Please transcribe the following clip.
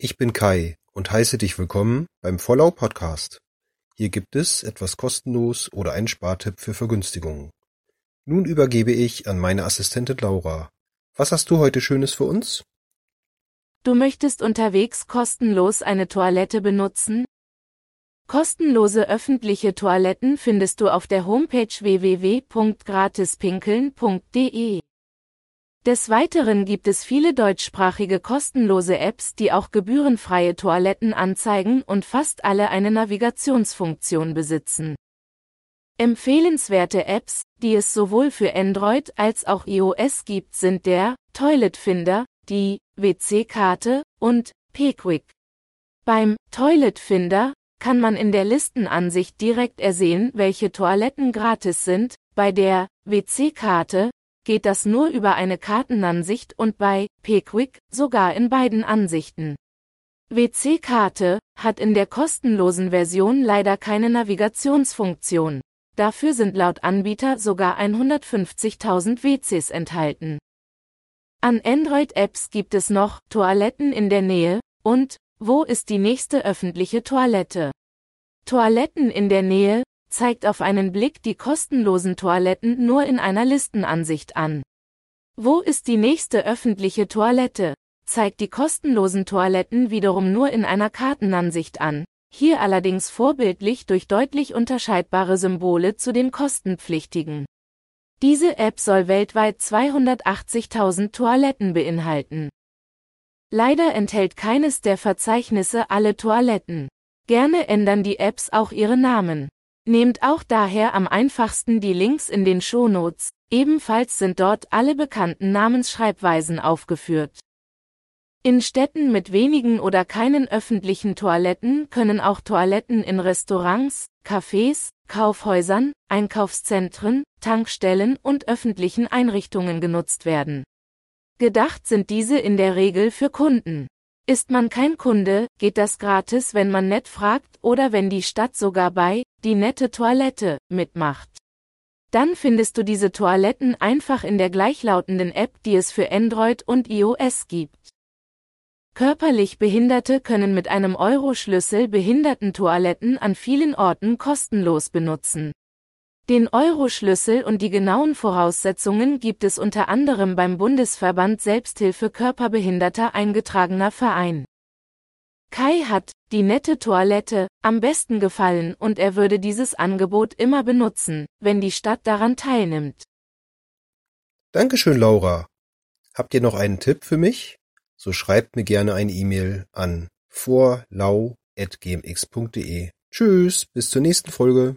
Ich bin Kai und heiße dich willkommen beim Vollau Podcast. Hier gibt es etwas kostenlos oder einen Spartipp für Vergünstigungen. Nun übergebe ich an meine Assistentin Laura. Was hast du heute Schönes für uns? Du möchtest unterwegs kostenlos eine Toilette benutzen? Kostenlose öffentliche Toiletten findest du auf der Homepage www.gratispinkeln.de. Des Weiteren gibt es viele deutschsprachige kostenlose Apps, die auch gebührenfreie Toiletten anzeigen und fast alle eine Navigationsfunktion besitzen. Empfehlenswerte Apps, die es sowohl für Android als auch iOS gibt, sind der Toilet Finder, die WC-Karte und PQuick. Beim Toilet Finder kann man in der Listenansicht direkt ersehen, welche Toiletten gratis sind, bei der WC-Karte geht das nur über eine Kartenansicht und bei PQuick sogar in beiden Ansichten. WC-Karte hat in der kostenlosen Version leider keine Navigationsfunktion. Dafür sind laut Anbieter sogar 150.000 WCs enthalten. An Android-Apps gibt es noch Toiletten in der Nähe und Wo ist die nächste öffentliche Toilette? Toiletten in der Nähe zeigt auf einen Blick die kostenlosen Toiletten nur in einer Listenansicht an. Wo ist die nächste öffentliche Toilette? zeigt die kostenlosen Toiletten wiederum nur in einer Kartenansicht an, hier allerdings vorbildlich durch deutlich unterscheidbare Symbole zu den kostenpflichtigen. Diese App soll weltweit 280.000 Toiletten beinhalten. Leider enthält keines der Verzeichnisse alle Toiletten. Gerne ändern die Apps auch ihre Namen. Nehmt auch daher am einfachsten die Links in den Shownotes, ebenfalls sind dort alle bekannten Namensschreibweisen aufgeführt. In Städten mit wenigen oder keinen öffentlichen Toiletten können auch Toiletten in Restaurants, Cafés, Kaufhäusern, Einkaufszentren, Tankstellen und öffentlichen Einrichtungen genutzt werden. Gedacht sind diese in der Regel für Kunden. Ist man kein Kunde, geht das gratis, wenn man nett fragt oder wenn die Stadt sogar bei die nette Toilette mitmacht. Dann findest du diese Toiletten einfach in der gleichlautenden App, die es für Android und iOS gibt. Körperlich Behinderte können mit einem Euro-Schlüssel Behindertentoiletten an vielen Orten kostenlos benutzen. Den Euro-Schlüssel und die genauen Voraussetzungen gibt es unter anderem beim Bundesverband Selbsthilfe Körperbehinderter eingetragener Verein. Kai hat die nette Toilette am besten gefallen und er würde dieses Angebot immer benutzen, wenn die Stadt daran teilnimmt. Dankeschön, Laura. Habt ihr noch einen Tipp für mich? So schreibt mir gerne eine E-Mail an vorlau.gmx.de. Tschüss, bis zur nächsten Folge.